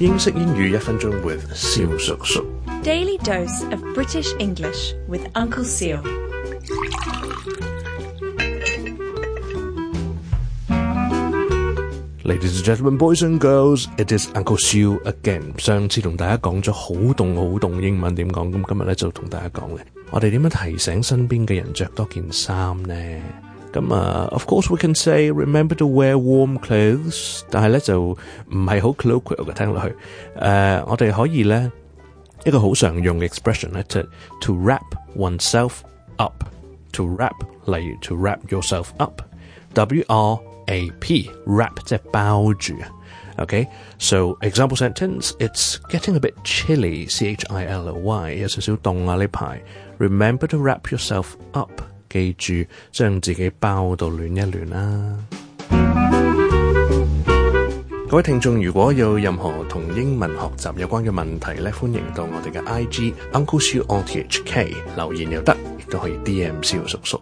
英式英语一分钟，with 肖叔叔。Daily dose of British English with Uncle Seal。Ladies and gentlemen, boys and girls，it is Uncle Seal again。上次同大家讲咗好冻好冻英文点讲，咁今日咧就同大家讲咧，我哋点样提醒身边嘅人着多件衫呢？customer. Uh, of course, we can say remember to wear warm clothes. 但系咧就唔系好 colloquial 嘅聽落去。誒、uh，我哋可以咧一個好常用嘅 expression 咧，就 eh? to wrap oneself up，to wrap，例如 to wrap yourself up，W R A P wrap 即係包住。Okay, so example sentence, it's getting a bit chilly, C H I L Y, 有少少凍啊呢排。Remember to wrap yourself up. 記住，將自己包到暖一暖啦。各位聽眾，如果有任何同英文學習有關嘅問題咧，歡迎到我哋嘅 I G Uncle Shiu on T H K 留言又得，亦都可以 D M 小叔叔。